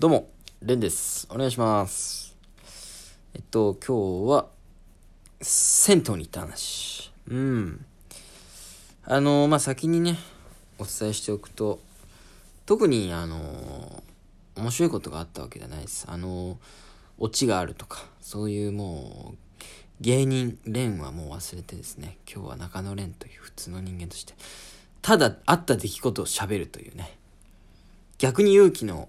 どうも、レンです。お願いします。えっと、今日は、銭湯に行った話。うん。あのまあ、先にね、お伝えしておくと、特に、あの面白いことがあったわけじゃないです。あのオチがあるとか、そういうもう、芸人、レンはもう忘れてですね、今日は中野レンという普通の人間として、ただあった出来事を喋るというね、逆に勇気の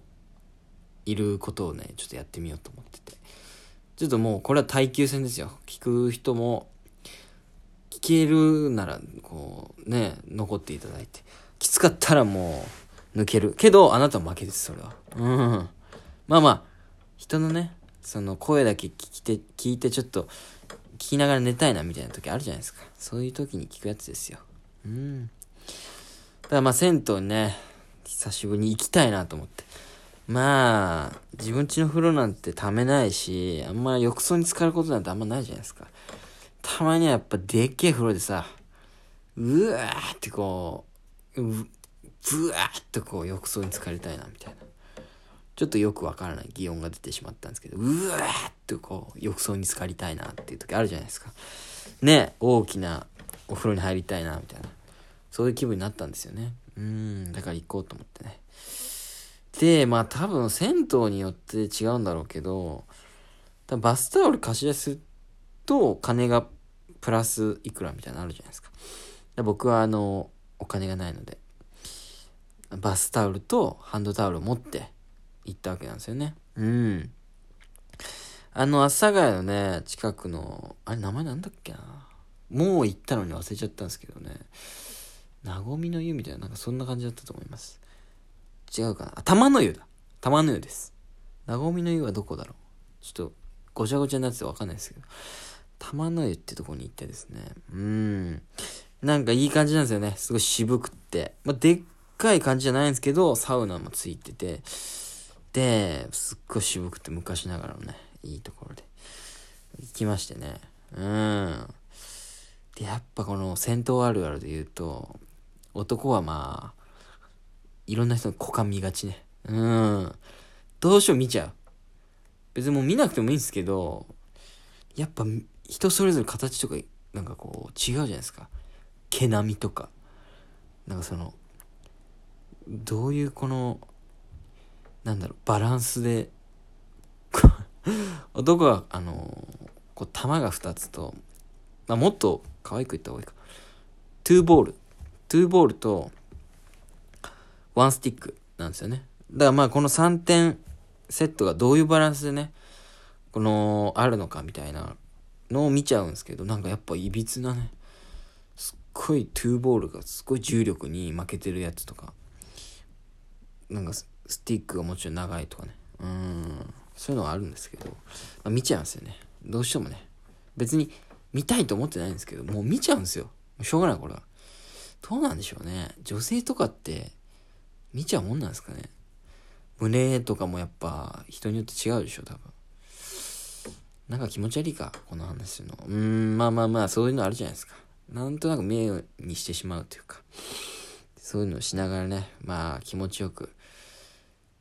いることをね、ちょっとやってみようと思ってて。ちょっともうこれは耐久戦ですよ。聞く人も、聞けるなら、こう、ね、残っていただいて。きつかったらもう、抜ける。けど、あなたは負けです、それは。うん。まあまあ、人のね、その声だけ聞いて、聞いてちょっと、聞きながら寝たいなみたいな時あるじゃないですか。そういう時に聞くやつですよ。うん。だからまあ銭湯にね、久しぶりに行きたいなと思って。まあ、自分家の風呂なんてためないし、あんま浴槽に浸かることなんてあんまないじゃないですか。たまにはやっぱでっけえ風呂でさ、うわーってこう、うぶわーってこう浴槽に浸かりたいなみたいな。ちょっとよくわからない擬音が出てしまったんですけど、うわーってこう浴槽に浸かりたいなっていう時あるじゃないですか。ね、大きなお風呂に入りたいなみたいな。そういう気分になったんですよね。うん、だから行こうと思ってね。で、まあ多分銭湯によって違うんだろうけど、多分バスタオル貸し出すと金がプラスいくらみたいなのあるじゃないですか。で僕はあの、お金がないので、バスタオルとハンドタオルを持って行ったわけなんですよね。うん。あの、阿佐ヶ谷のね、近くの、あれ名前なんだっけな。もう行ったのに忘れちゃったんですけどね。なごみの湯みたいな、なんかそんな感じだったと思います。違うかな、玉の湯だ。玉の湯です。なごみの湯はどこだろうちょっと、ごちゃごちゃになっててわかんないですけど。玉の湯ってとこに行ってですね。うーん。なんかいい感じなんですよね。すごい渋くって。まあ、でっかい感じじゃないんですけど、サウナもついてて。で、すっごい渋くて昔ながらのね、いいところで。行きましてね。うん。で、やっぱこの戦闘あるあるで言うと、男はまあ、いろんな人の股間見がちね。うん。どうしよう見ちゃう。別にもう見なくてもいいんですけど、やっぱ人それぞれ形とか、なんかこう違うじゃないですか。毛並みとか。なんかその、どういうこの、なんだろう、バランスで、男は、あの、こう、玉が2つと、まあ、もっと可愛く言った方がいいか。トゥーボール。トゥーボールと、ワンスティックなんですよね。だからまあこの3点セットがどういうバランスでね、この、あるのかみたいなのを見ちゃうんですけど、なんかやっぱいびつなね、すっごいトゥーボールがすごい重力に負けてるやつとか、なんかスティックがもちろん長いとかね、うん、そういうのがあるんですけど、まあ、見ちゃうんですよね。どうしてもね。別に見たいと思ってないんですけど、もう見ちゃうんですよ。しょうがないこれは。どうなんでしょうね。女性とかって見ちゃうもんなんですかね。胸とかもやっぱ人によって違うでしょ、多分。なんか気持ち悪いか、この話の。うん、まあまあまあ、そういうのあるじゃないですか。なんとなく目にしてしまうというか。そういうのをしながらね、まあ気持ちよく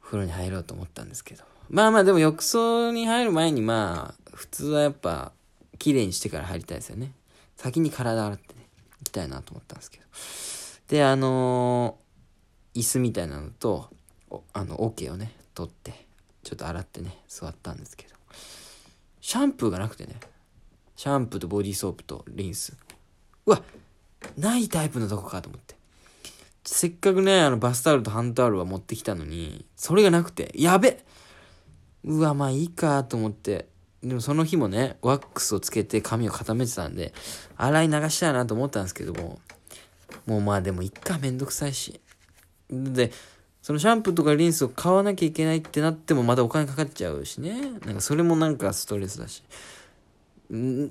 風呂に入ろうと思ったんですけど。まあまあでも浴槽に入る前にまあ、普通はやっぱ綺麗にしてから入りたいですよね。先に体洗ってね、行きたいなと思ったんですけど。で、あのー椅子みたいなのと、あの、桶をね、取って、ちょっと洗ってね、座ったんですけど。シャンプーがなくてね、シャンプーとボディーソープとリンス。うわ、ないタイプのとこかと思って。せっかくね、あの、バスタオルとハンドタオルは持ってきたのに、それがなくて、やべうわ、まあいいかと思って。でもその日もね、ワックスをつけて髪を固めてたんで、洗い流したいなと思ったんですけども、もうまあでもいっか、めんどくさいし。で、そのシャンプーとかリンスを買わなきゃいけないってなってもまたお金かかっちゃうしね。なんかそれもなんかストレスだし。ん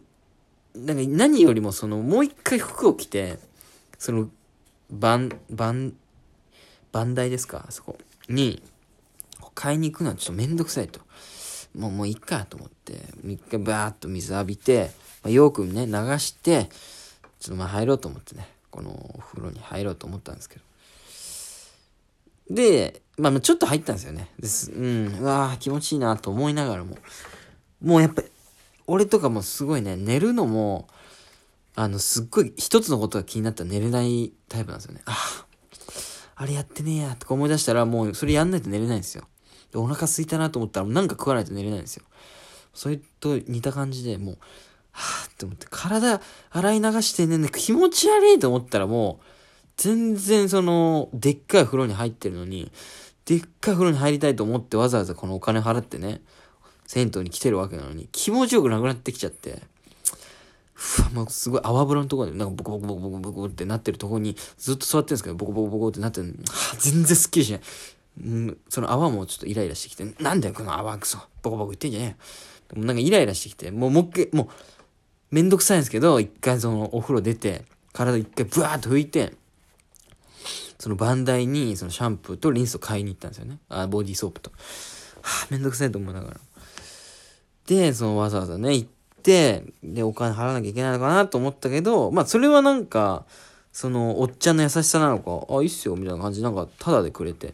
なんか何よりもそのもう一回服を着て、その、バン、バン、バンダイですか？あそこに、買いに行くのはちょっとめんどくさいと。もう、もういいかと思って、一回バーッと水浴びて、まあ、よくね、流して、ちょっとまあ入ろうと思ってね、このお風呂に入ろうと思ったんですけど。で、まあちょっと入ったんですよね。です。うん。うわー気持ちいいなと思いながらも。もうやっぱ、俺とかもすごいね、寝るのも、あの、すっごい一つのことが気になったら寝れないタイプなんですよね。ああ、あれやってねえや、とか思い出したらもうそれやんないと寝れないんですよ。で、お腹空いたなと思ったらなんか食わないと寝れないんですよ。それと似た感じでもう、はぁって思って、体洗い流してね、気持ち悪いと思ったらもう、全然その、でっかい風呂に入ってるのに、でっかい風呂に入りたいと思ってわざわざこのお金払ってね、銭湯に来てるわけなのに、気持ちよくなくなってきちゃって、ふわ、もうすごい泡風呂のところで、なんかボコボコボコボコボコってなってるところにずっと座ってるんですけど、ボコボコボコってなってるは全然スッキリしない。うん、その泡もちょっとイライラしてきて、なんだよこの泡クソ、ボコボコ言ってんじゃねえよ。なんかイライラしてきて、もうもう一回、もう、めんどくさいんですけど、一回そのお風呂出て、体一回ブワーっと拭いて、そのバンダイにそのシャンプーとリンスを買いに行ったんですよね。あ、ボディーソープと。はあ、めんどくさいと思いながら。で、そのわざわざね、行って、で、お金払わなきゃいけないのかなと思ったけど、まあ、それはなんか、その、おっちゃんの優しさなのか、あ、いいっすよ、みたいな感じ、なんか、タダでくれて。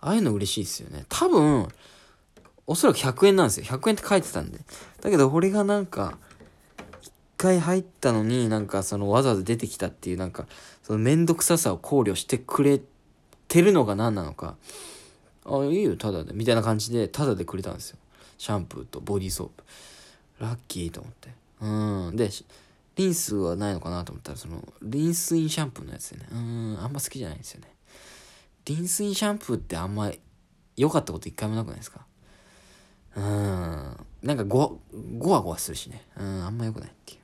ああいうの嬉しいっすよね。多分、おそらく100円なんですよ。100円って書いてたんで。だけど、俺がなんか、回入ったのになんかそのわざわざ出てきたっていうなんかそのめんどくささを考慮してくれてるのが何なのか。あいいよただで。みたいな感じでただでくれたんですよ。シャンプーとボディーソープ。ラッキーと思って。うん。でリンスはないのかなと思ったらそのリンスインシャンプーのやつでね。うん。あんま好きじゃないんですよね。リンスインシャンプーってあんま良かったこと一回もなくないですか？うん。なんかご、ごわごわするしね。うん、あんま良くないっていう。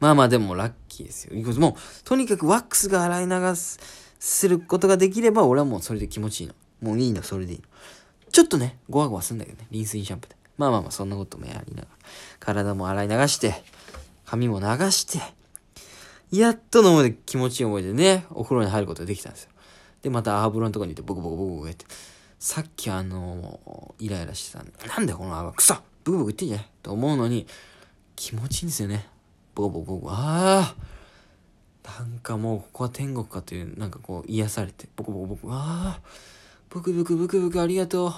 まあまあでもラッキーですよ。もう、とにかくワックスが洗い流することができれば、俺はもうそれで気持ちいいの。もういいの、それでいいの。ちょっとね、ゴワゴワするんだけどね。リンスインシャンプーで。まあまあまあ、そんなこともやりながら。体も洗い流して、髪も流して、やっとの思いで気持ちいい思いでね、お風呂に入ることができたんですよ。で、またアーブロのとこにいて、ボコボコボコボコって、さっきあのイライラしてたなんだよこの泡、くそブクブク言ってんじゃんと思うのに、気持ちいいんですよね。ボコボコボコ。ああなんかもうここは天国かという、なんかこう癒されて、ボコボコボコ。ああブクブクブクブクありがとう。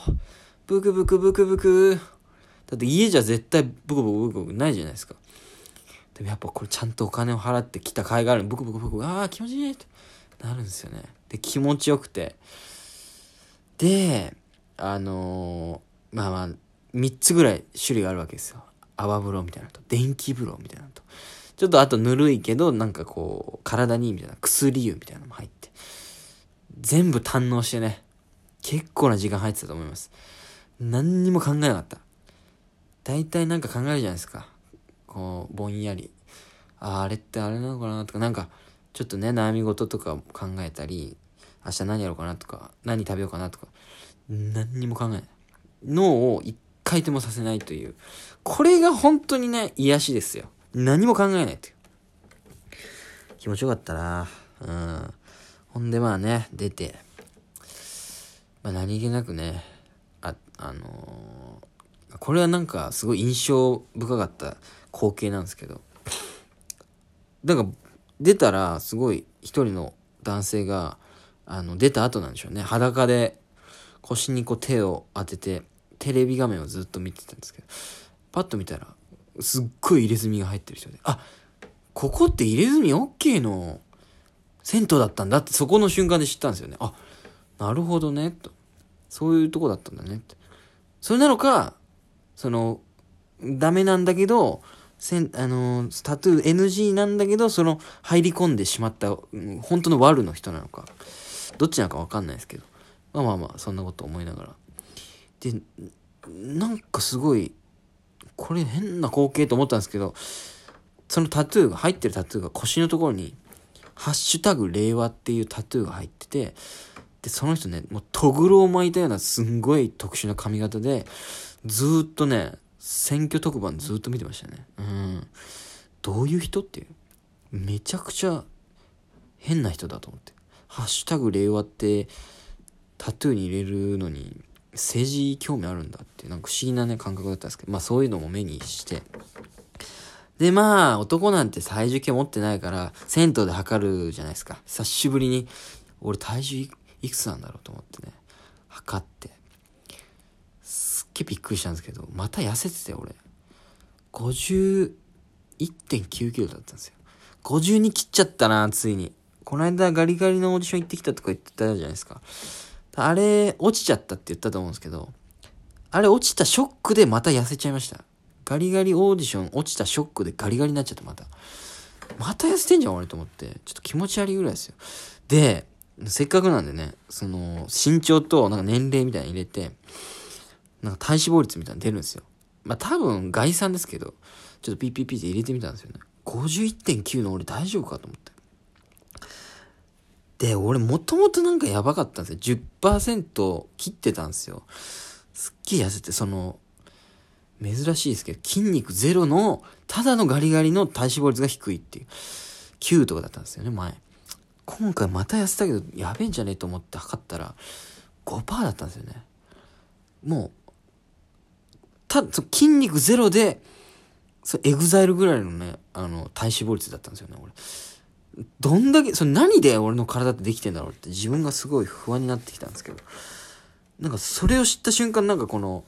ブクブクブクブク。だって家じゃ絶対ブクブクブクブクないじゃないですか。でもやっぱこれちゃんとお金を払ってきた甲斐があるブクブクブク。ああ気持ちいいってなるんですよね。で、気持ちよくて。で、あのー、まあまあ、3つぐらい種類があるわけですよ。泡風呂みたいなのと、電気風呂みたいなのと、ちょっとあとぬるいけど、なんかこう、体にいいみたいな薬湯みたいなのも入って、全部堪能してね、結構な時間入ってたと思います。何にも考えなかった。大体なんか考えるじゃないですか。こう、ぼんやり。ああ、あれってあれなのかなとか、なんか、ちょっとね、悩み事とか考えたり、明日何やろうかなとか、何食べようかなとか、何にも考えない。脳を一回でもさせないという。これが本当にね、癒しですよ。何も考えないという。気持ちよかったなうん。ほんでまあね、出て、まあ何気なくね、あ、あのー、これはなんかすごい印象深かった光景なんですけど、なんか出たらすごい一人の男性が、あの、出た後なんでしょうね。裸で腰にこう手を当てて、テレビ画面をずっと見てたんですけど、パッと見たら、すっごい入れ墨が入ってる人で、あ、ここって入れ墨 OK の銭湯だったんだってそこの瞬間で知ったんですよね。あ、なるほどね、と。そういうとこだったんだねって。それなのか、その、ダメなんだけど、せん、あの、タトゥー NG なんだけど、その、入り込んでしまった、本当の悪の人なのか。どっちなのかわかんないですけど。まあまあまあ、そんなこと思いながら。で、なんかすごい、これ変な光景と思ったんですけど、そのタトゥーが、入ってるタトゥーが腰のところに、ハッシュタグ令和っていうタトゥーが入ってて、で、その人ね、もうトグロを巻いたようなすんごい特殊な髪型で、ずっとね、選挙特番ずっと見てましたね。うん。どういう人っていう。めちゃくちゃ変な人だと思って。ハッシュタグ令和ってタトゥーに入れるのに政治興味あるんだっていうなんか不思議なね感覚だったんですけど、まあそういうのも目にして。でまあ男なんて体重計持ってないから銭湯で測るじゃないですか。久しぶりに俺体重いいくつなんだろうと思ってね、測って、すっげえびっくりしたんですけど、また痩せてて俺。51.9キロだったんですよ。52切っちゃったな、ついに。この間ガリガリのオーディション行ってきたとか言ってたじゃないですか。あれ、落ちちゃったって言ったと思うんですけど、あれ落ちたショックでまた痩せちゃいました。ガリガリオーディション落ちたショックでガリガリになっちゃったまた。また痩せてんじゃん俺と思って。ちょっと気持ち悪いぐらいですよ。で、せっかくなんでね、その、身長となんか年齢みたいに入れて、なんか体脂肪率みたいなの出るんですよ。まあ多分概算ですけど、ちょっとピッピッピって入れてみたんですよね。51.9の俺大丈夫かと思って。で、俺もともとなんかやばかったんですよ。10%切ってたんですよ。すっげえ痩せて、その、珍しいですけど、筋肉ゼロの、ただのガリガリの体脂肪率が低いっていう。9とかだったんですよね、前。今回また痩せたけど、やべえんじゃねえと思って測ったら、5%だったんですよね。もう、た、そ筋肉ゼロで、そ EXILE ぐらいのね、あの、体脂肪率だったんですよね、俺。どんだけ、それ何で俺の体ってできてんだろうって自分がすごい不安になってきたんですけど、なんかそれを知った瞬間なんかこの、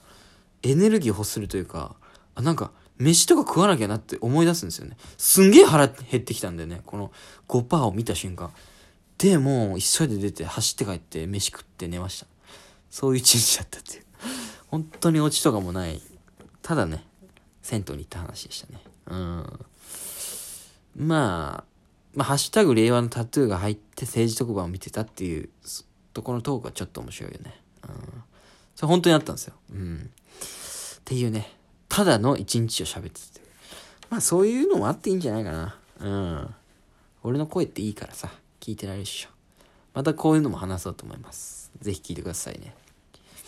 エネルギー欲するというか、あ、なんか、飯とか食わなきゃなって思い出すんですよね。すんげえ腹減ってきたんでね、この5%を見た瞬間。で、もう急いで出て走って帰って飯食って寝ました。そういう一日だったっていう。本当にオチとかもない。ただね、銭湯に行った話でしたね。うん。まあ、まあ、ハッシュタグ令和のタトゥーが入って政治特番を見てたっていうとこのトークはちょっと面白いよね。うん。それ本当にあったんですよ。うん。っていうね、ただの一日を喋ってて。まあそういうのもあっていいんじゃないかな。うん。俺の声っていいからさ、聞いてられるっしょ。またこういうのも話そうと思います。ぜひ聞いてくださいね。